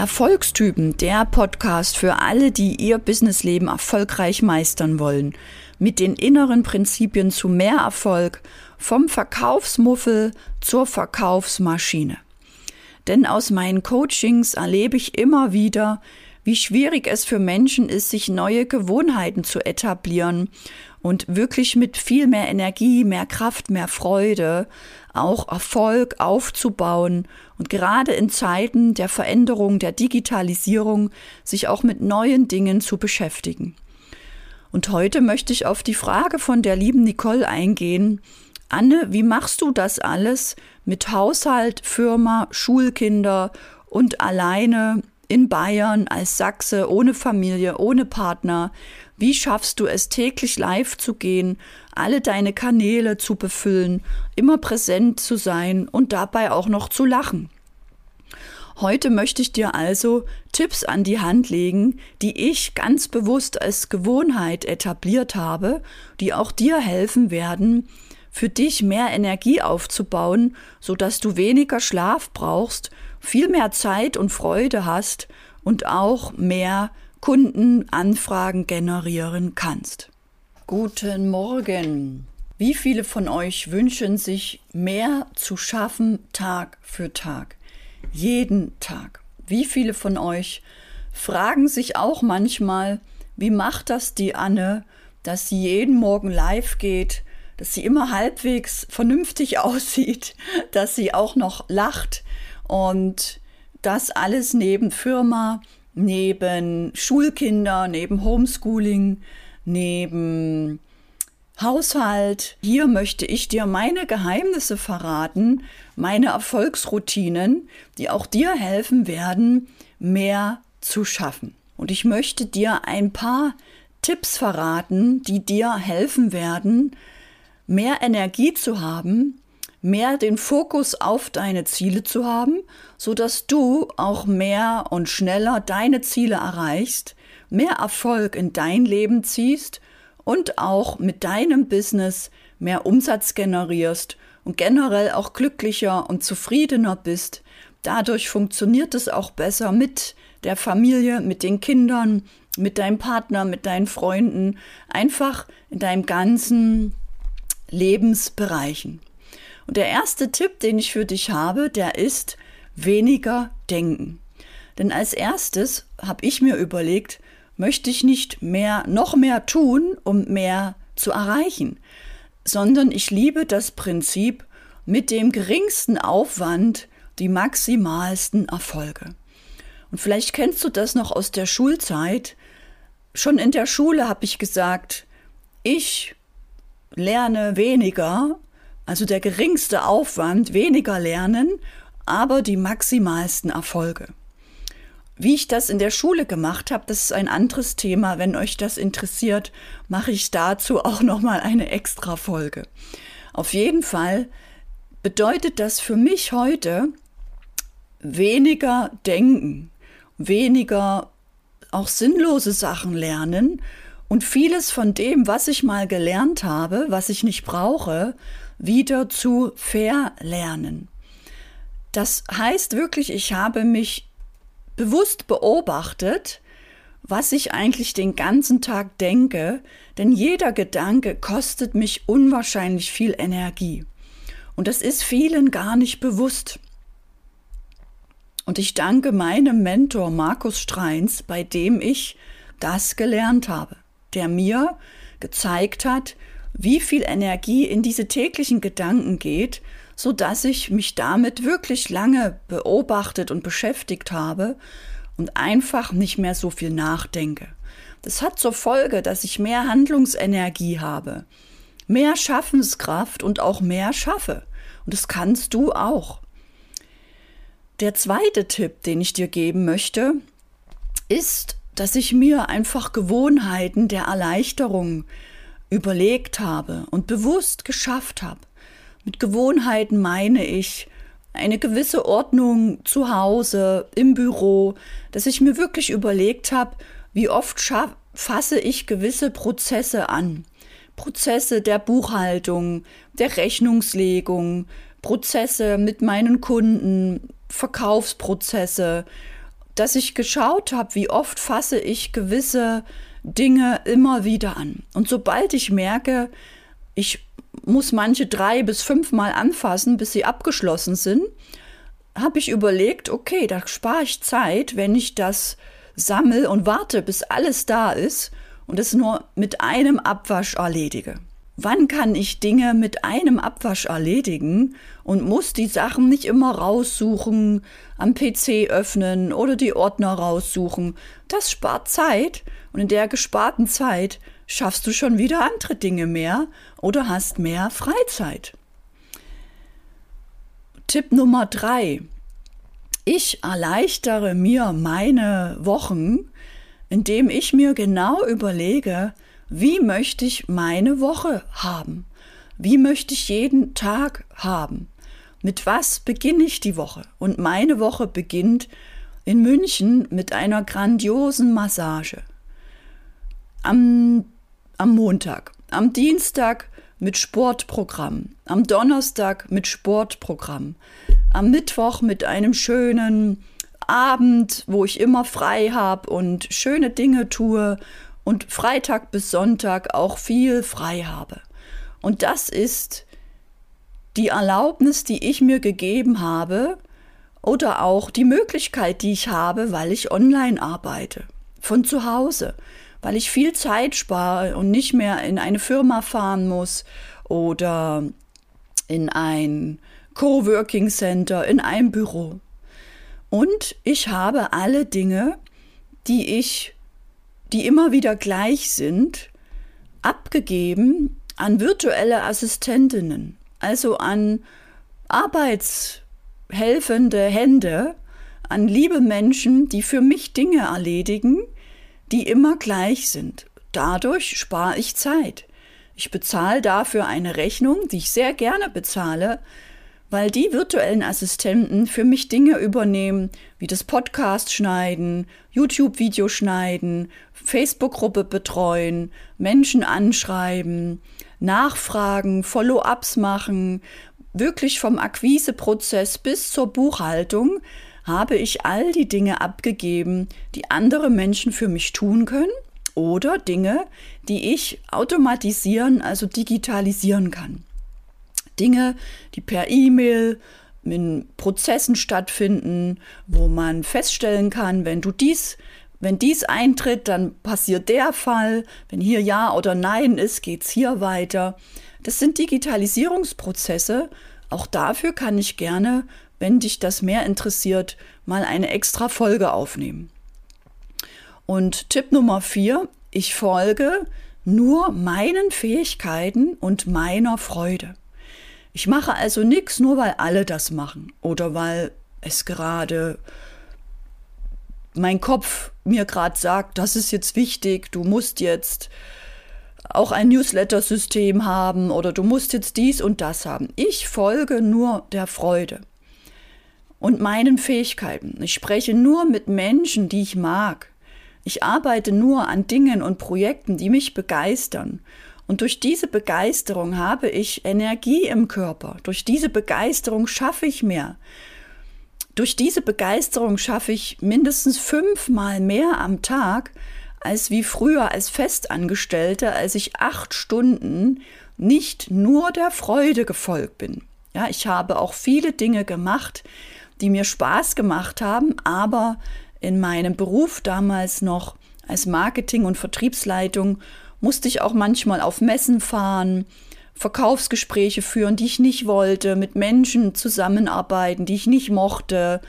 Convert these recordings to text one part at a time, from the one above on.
Erfolgstypen, der Podcast für alle, die ihr Businessleben erfolgreich meistern wollen. Mit den inneren Prinzipien zu mehr Erfolg, vom Verkaufsmuffel zur Verkaufsmaschine. Denn aus meinen Coachings erlebe ich immer wieder, wie schwierig es für Menschen ist, sich neue Gewohnheiten zu etablieren und wirklich mit viel mehr Energie, mehr Kraft, mehr Freude auch Erfolg aufzubauen und gerade in Zeiten der Veränderung, der Digitalisierung sich auch mit neuen Dingen zu beschäftigen. Und heute möchte ich auf die Frage von der lieben Nicole eingehen. Anne, wie machst du das alles mit Haushalt, Firma, Schulkinder und alleine in Bayern als Sachse, ohne Familie, ohne Partner? Wie schaffst du es täglich live zu gehen, alle deine Kanäle zu befüllen, immer präsent zu sein und dabei auch noch zu lachen? Heute möchte ich dir also Tipps an die Hand legen, die ich ganz bewusst als Gewohnheit etabliert habe, die auch dir helfen werden, für dich mehr Energie aufzubauen, so dass du weniger Schlaf brauchst viel mehr Zeit und Freude hast und auch mehr Kundenanfragen generieren kannst. Guten Morgen. Wie viele von euch wünschen sich mehr zu schaffen Tag für Tag? Jeden Tag. Wie viele von euch fragen sich auch manchmal, wie macht das die Anne, dass sie jeden Morgen live geht, dass sie immer halbwegs vernünftig aussieht, dass sie auch noch lacht, und das alles neben Firma, neben Schulkinder, neben Homeschooling, neben Haushalt. Hier möchte ich dir meine Geheimnisse verraten, meine Erfolgsroutinen, die auch dir helfen werden, mehr zu schaffen. Und ich möchte dir ein paar Tipps verraten, die dir helfen werden, mehr Energie zu haben, mehr den Fokus auf deine Ziele zu haben, so dass du auch mehr und schneller deine Ziele erreichst, mehr Erfolg in dein Leben ziehst und auch mit deinem Business mehr Umsatz generierst und generell auch glücklicher und zufriedener bist. Dadurch funktioniert es auch besser mit der Familie, mit den Kindern, mit deinem Partner, mit deinen Freunden, einfach in deinem ganzen Lebensbereichen. Und der erste Tipp, den ich für dich habe, der ist weniger denken. Denn als erstes habe ich mir überlegt, möchte ich nicht mehr, noch mehr tun, um mehr zu erreichen, sondern ich liebe das Prinzip mit dem geringsten Aufwand die maximalsten Erfolge. Und vielleicht kennst du das noch aus der Schulzeit. Schon in der Schule habe ich gesagt, ich lerne weniger, also der geringste Aufwand, weniger lernen, aber die maximalsten Erfolge. Wie ich das in der Schule gemacht habe, das ist ein anderes Thema. Wenn euch das interessiert, mache ich dazu auch noch mal eine extra Folge. Auf jeden Fall bedeutet das für mich heute weniger denken, weniger auch sinnlose Sachen lernen und vieles von dem, was ich mal gelernt habe, was ich nicht brauche, wieder zu verlernen. Das heißt wirklich, ich habe mich bewusst beobachtet, was ich eigentlich den ganzen Tag denke, denn jeder Gedanke kostet mich unwahrscheinlich viel Energie. Und das ist vielen gar nicht bewusst. Und ich danke meinem Mentor Markus Streins, bei dem ich das gelernt habe, der mir gezeigt hat, wie viel Energie in diese täglichen Gedanken geht, so dass ich mich damit wirklich lange beobachtet und beschäftigt habe und einfach nicht mehr so viel nachdenke. Das hat zur Folge, dass ich mehr Handlungsenergie habe, mehr Schaffenskraft und auch mehr schaffe. Und das kannst du auch. Der zweite Tipp, den ich dir geben möchte, ist, dass ich mir einfach Gewohnheiten der Erleichterung überlegt habe und bewusst geschafft habe. Mit Gewohnheiten meine ich eine gewisse Ordnung zu Hause, im Büro, dass ich mir wirklich überlegt habe, wie oft fasse ich gewisse Prozesse an. Prozesse der Buchhaltung, der Rechnungslegung, Prozesse mit meinen Kunden, Verkaufsprozesse, dass ich geschaut habe, wie oft fasse ich gewisse Dinge immer wieder an. Und sobald ich merke, ich muss manche drei bis fünfmal anfassen, bis sie abgeschlossen sind, habe ich überlegt, okay, da spare ich Zeit, wenn ich das sammle und warte, bis alles da ist und es nur mit einem Abwasch erledige. Wann kann ich Dinge mit einem Abwasch erledigen und muss die Sachen nicht immer raussuchen, am PC öffnen oder die Ordner raussuchen? Das spart Zeit und in der gesparten Zeit schaffst du schon wieder andere Dinge mehr oder hast mehr Freizeit. Tipp Nummer drei. Ich erleichtere mir meine Wochen, indem ich mir genau überlege, wie möchte ich meine Woche haben? Wie möchte ich jeden Tag haben? Mit was beginne ich die Woche? Und meine Woche beginnt in München mit einer grandiosen Massage. Am, am Montag, am Dienstag mit Sportprogramm, am Donnerstag mit Sportprogramm, am Mittwoch mit einem schönen Abend, wo ich immer frei habe und schöne Dinge tue und Freitag bis Sonntag auch viel frei habe. Und das ist die Erlaubnis, die ich mir gegeben habe oder auch die Möglichkeit, die ich habe, weil ich online arbeite, von zu Hause, weil ich viel Zeit spare und nicht mehr in eine Firma fahren muss oder in ein Coworking Center, in ein Büro. Und ich habe alle Dinge, die ich die immer wieder gleich sind, abgegeben an virtuelle Assistentinnen, also an arbeitshelfende Hände, an liebe Menschen, die für mich Dinge erledigen, die immer gleich sind. Dadurch spare ich Zeit. Ich bezahle dafür eine Rechnung, die ich sehr gerne bezahle, weil die virtuellen Assistenten für mich Dinge übernehmen, wie das Podcast schneiden, YouTube-Video schneiden, Facebook-Gruppe betreuen, Menschen anschreiben, nachfragen, Follow-ups machen, wirklich vom Akquiseprozess bis zur Buchhaltung habe ich all die Dinge abgegeben, die andere Menschen für mich tun können oder Dinge, die ich automatisieren, also digitalisieren kann. Dinge, die per E-Mail in Prozessen stattfinden, wo man feststellen kann, wenn du dies, wenn dies eintritt, dann passiert der Fall, wenn hier Ja oder Nein ist, geht es hier weiter. Das sind Digitalisierungsprozesse. Auch dafür kann ich gerne, wenn dich das mehr interessiert, mal eine extra Folge aufnehmen. Und Tipp Nummer vier, ich folge nur meinen Fähigkeiten und meiner Freude. Ich mache also nichts, nur weil alle das machen oder weil es gerade mein Kopf mir gerade sagt, das ist jetzt wichtig, du musst jetzt auch ein Newsletter-System haben oder du musst jetzt dies und das haben. Ich folge nur der Freude und meinen Fähigkeiten. Ich spreche nur mit Menschen, die ich mag. Ich arbeite nur an Dingen und Projekten, die mich begeistern. Und durch diese Begeisterung habe ich Energie im Körper. Durch diese Begeisterung schaffe ich mehr. Durch diese Begeisterung schaffe ich mindestens fünfmal mehr am Tag als wie früher als Festangestellte, als ich acht Stunden nicht nur der Freude gefolgt bin. Ja, ich habe auch viele Dinge gemacht, die mir Spaß gemacht haben, aber in meinem Beruf damals noch als Marketing- und Vertriebsleitung musste ich auch manchmal auf Messen fahren, Verkaufsgespräche führen, die ich nicht wollte, mit Menschen zusammenarbeiten, die ich nicht mochte.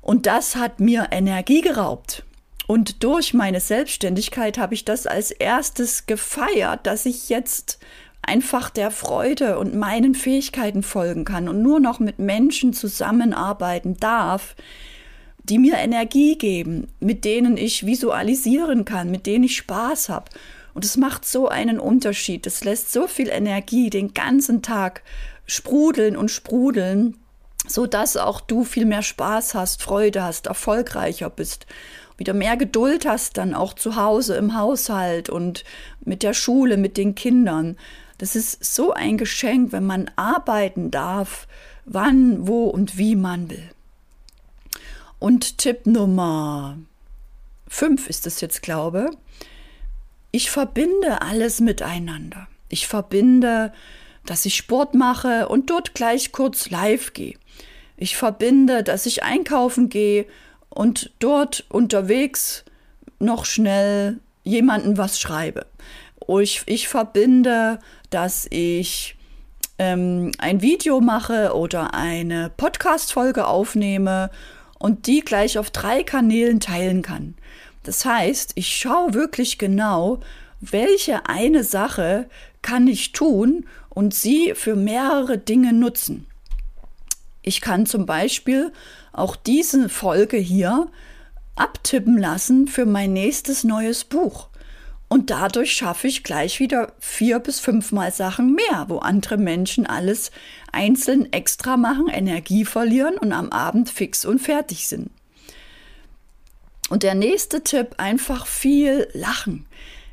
Und das hat mir Energie geraubt. Und durch meine Selbstständigkeit habe ich das als erstes gefeiert, dass ich jetzt einfach der Freude und meinen Fähigkeiten folgen kann und nur noch mit Menschen zusammenarbeiten darf, die mir Energie geben, mit denen ich visualisieren kann, mit denen ich Spaß habe und es macht so einen Unterschied. Es lässt so viel Energie den ganzen Tag sprudeln und sprudeln, so dass auch du viel mehr Spaß hast, Freude hast, erfolgreicher bist, wieder mehr Geduld hast dann auch zu Hause im Haushalt und mit der Schule, mit den Kindern. Das ist so ein Geschenk, wenn man arbeiten darf, wann, wo und wie man will. Und Tipp Nummer 5 ist es jetzt, glaube ich, verbinde alles miteinander. Ich verbinde, dass ich Sport mache und dort gleich kurz live gehe. Ich verbinde, dass ich einkaufen gehe und dort unterwegs noch schnell jemanden was schreibe. Ich, ich verbinde, dass ich ähm, ein Video mache oder eine Podcast-Folge aufnehme und die gleich auf drei Kanälen teilen kann. Das heißt, ich schaue wirklich genau, welche eine Sache kann ich tun und sie für mehrere Dinge nutzen. Ich kann zum Beispiel auch diese Folge hier abtippen lassen für mein nächstes neues Buch. Und dadurch schaffe ich gleich wieder vier bis fünfmal Sachen mehr, wo andere Menschen alles einzeln extra machen, Energie verlieren und am Abend fix und fertig sind. Und der nächste Tipp, einfach viel lachen.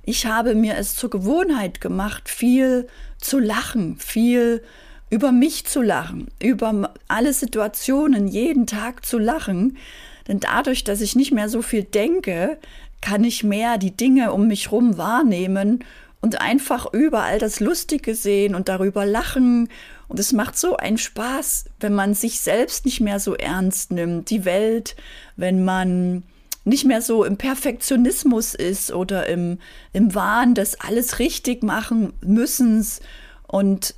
Ich habe mir es zur Gewohnheit gemacht, viel zu lachen, viel über mich zu lachen, über alle Situationen jeden Tag zu lachen. Denn dadurch, dass ich nicht mehr so viel denke, kann ich mehr die Dinge um mich herum wahrnehmen und einfach überall das Lustige sehen und darüber lachen. Und es macht so einen Spaß, wenn man sich selbst nicht mehr so ernst nimmt, die Welt, wenn man nicht mehr so im Perfektionismus ist oder im, im Wahn des alles richtig machen müssens. Und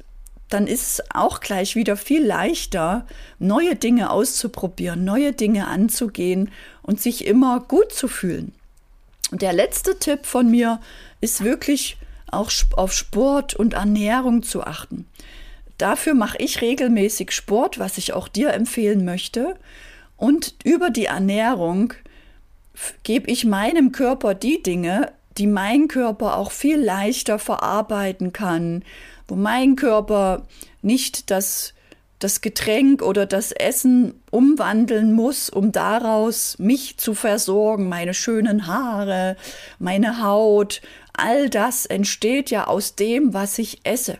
dann ist es auch gleich wieder viel leichter, neue Dinge auszuprobieren, neue Dinge anzugehen und sich immer gut zu fühlen. Und der letzte Tipp von mir ist wirklich auch auf Sport und Ernährung zu achten. Dafür mache ich regelmäßig Sport, was ich auch dir empfehlen möchte. Und über die Ernährung gebe ich meinem Körper die Dinge, die mein Körper auch viel leichter verarbeiten kann, wo mein Körper nicht das, das Getränk oder das Essen umwandeln muss, um daraus mich zu versorgen, meine schönen Haare, meine Haut, all das entsteht ja aus dem, was ich esse.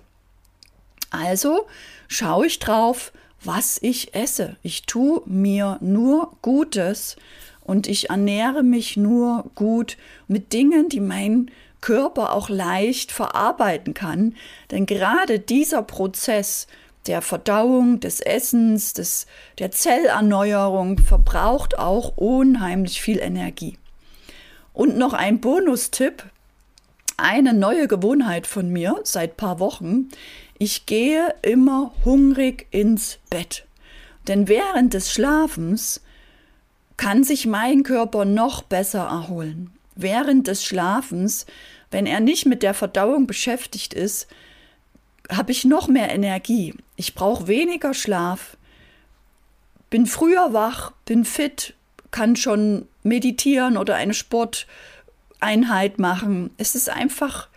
Also schaue ich drauf, was ich esse. Ich tue mir nur Gutes und ich ernähre mich nur gut mit Dingen, die mein Körper auch leicht verarbeiten kann. Denn gerade dieser Prozess der Verdauung, des Essens, des, der Zellerneuerung verbraucht auch unheimlich viel Energie. Und noch ein Bonustipp, eine neue Gewohnheit von mir seit paar Wochen. Ich gehe immer hungrig ins Bett. Denn während des Schlafens kann sich mein Körper noch besser erholen. Während des Schlafens, wenn er nicht mit der Verdauung beschäftigt ist, habe ich noch mehr Energie. Ich brauche weniger Schlaf, bin früher wach, bin fit, kann schon meditieren oder eine Sporteinheit machen. Es ist einfach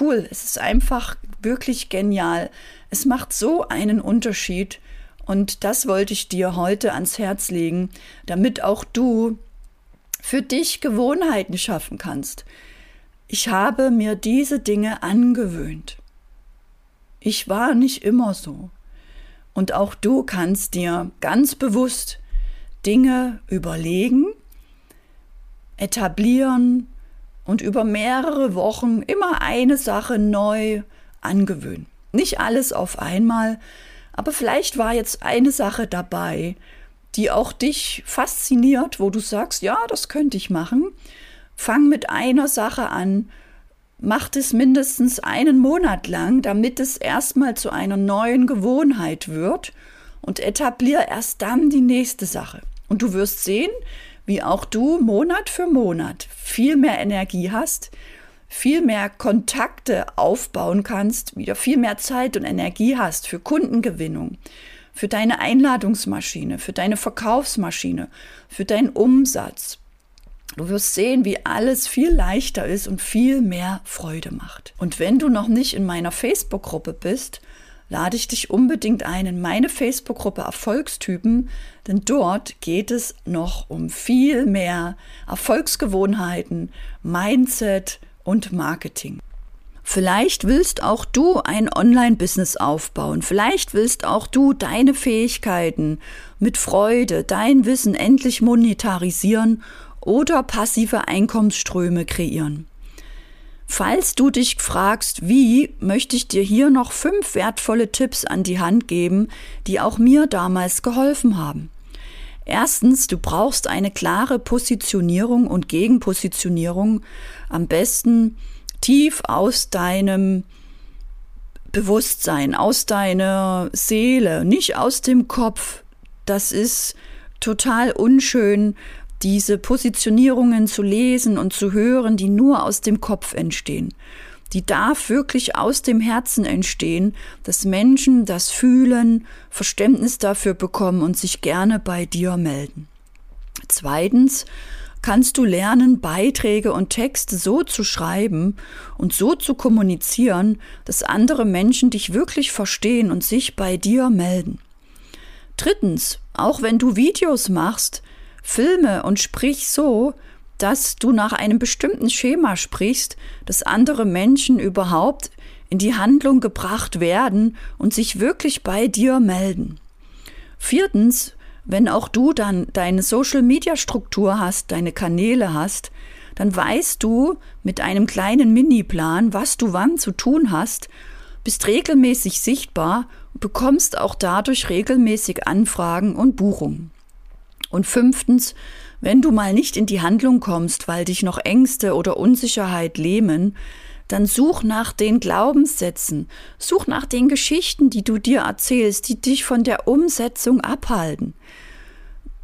cool, es ist einfach wirklich genial. Es macht so einen Unterschied und das wollte ich dir heute ans Herz legen, damit auch du für dich Gewohnheiten schaffen kannst. Ich habe mir diese Dinge angewöhnt. Ich war nicht immer so. Und auch du kannst dir ganz bewusst Dinge überlegen, etablieren und über mehrere Wochen immer eine Sache neu angewöhnen. Nicht alles auf einmal, aber vielleicht war jetzt eine Sache dabei, die auch dich fasziniert, wo du sagst, ja, das könnte ich machen. Fang mit einer Sache an, mach es mindestens einen Monat lang, damit es erstmal zu einer neuen Gewohnheit wird und etablier erst dann die nächste Sache. Und du wirst sehen, wie auch du Monat für Monat viel mehr Energie hast, viel mehr Kontakte aufbauen kannst, wieder viel mehr Zeit und Energie hast für Kundengewinnung, für deine Einladungsmaschine, für deine Verkaufsmaschine, für deinen Umsatz. Du wirst sehen, wie alles viel leichter ist und viel mehr Freude macht. Und wenn du noch nicht in meiner Facebook-Gruppe bist, lade ich dich unbedingt ein in meine Facebook-Gruppe Erfolgstypen, denn dort geht es noch um viel mehr Erfolgsgewohnheiten, Mindset, und Marketing. Vielleicht willst auch du ein Online-Business aufbauen. Vielleicht willst auch du deine Fähigkeiten mit Freude, dein Wissen endlich monetarisieren oder passive Einkommensströme kreieren. Falls du dich fragst, wie, möchte ich dir hier noch fünf wertvolle Tipps an die Hand geben, die auch mir damals geholfen haben. Erstens, du brauchst eine klare Positionierung und Gegenpositionierung, am besten tief aus deinem Bewusstsein, aus deiner Seele, nicht aus dem Kopf. Das ist total unschön, diese Positionierungen zu lesen und zu hören, die nur aus dem Kopf entstehen. Die darf wirklich aus dem Herzen entstehen, dass Menschen das fühlen, Verständnis dafür bekommen und sich gerne bei dir melden. Zweitens kannst du lernen, Beiträge und Texte so zu schreiben und so zu kommunizieren, dass andere Menschen dich wirklich verstehen und sich bei dir melden. Drittens, auch wenn du Videos machst, filme und sprich so, dass du nach einem bestimmten Schema sprichst, dass andere Menschen überhaupt in die Handlung gebracht werden und sich wirklich bei dir melden. Viertens, wenn auch du dann deine Social-Media-Struktur hast, deine Kanäle hast, dann weißt du mit einem kleinen Mini-Plan, was du wann zu tun hast, bist regelmäßig sichtbar und bekommst auch dadurch regelmäßig Anfragen und Buchungen. Und fünftens, wenn du mal nicht in die Handlung kommst, weil dich noch Ängste oder Unsicherheit lähmen, dann such nach den Glaubenssätzen, such nach den Geschichten, die du dir erzählst, die dich von der Umsetzung abhalten.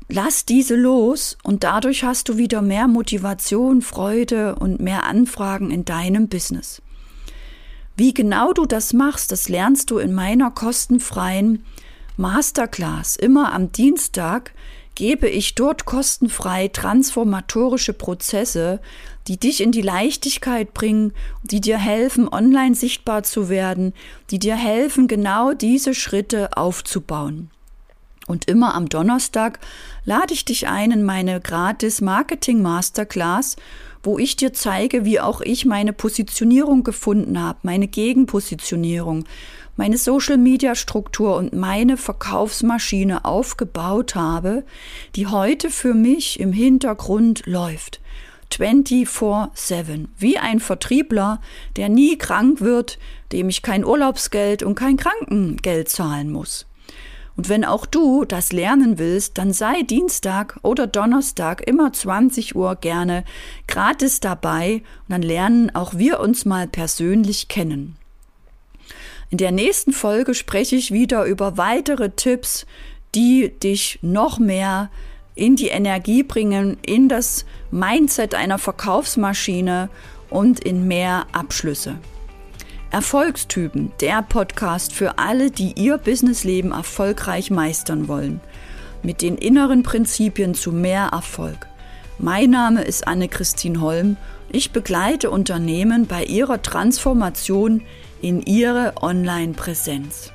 Lass diese los und dadurch hast du wieder mehr Motivation, Freude und mehr Anfragen in deinem Business. Wie genau du das machst, das lernst du in meiner kostenfreien Masterclass immer am Dienstag gebe ich dort kostenfrei transformatorische Prozesse, die dich in die Leichtigkeit bringen, die dir helfen, online sichtbar zu werden, die dir helfen, genau diese Schritte aufzubauen. Und immer am Donnerstag lade ich dich ein in meine gratis Marketing Masterclass, wo ich dir zeige, wie auch ich meine Positionierung gefunden habe, meine Gegenpositionierung, meine Social-Media-Struktur und meine Verkaufsmaschine aufgebaut habe, die heute für mich im Hintergrund läuft. 24-7. Wie ein Vertriebler, der nie krank wird, dem ich kein Urlaubsgeld und kein Krankengeld zahlen muss. Und wenn auch du das lernen willst, dann sei Dienstag oder Donnerstag immer 20 Uhr gerne gratis dabei und dann lernen auch wir uns mal persönlich kennen. In der nächsten Folge spreche ich wieder über weitere Tipps, die dich noch mehr in die Energie bringen, in das Mindset einer Verkaufsmaschine und in mehr Abschlüsse. Erfolgstypen, der Podcast für alle, die ihr Businessleben erfolgreich meistern wollen. Mit den inneren Prinzipien zu mehr Erfolg. Mein Name ist Anne-Christine Holm. Ich begleite Unternehmen bei ihrer Transformation in ihre Online-Präsenz.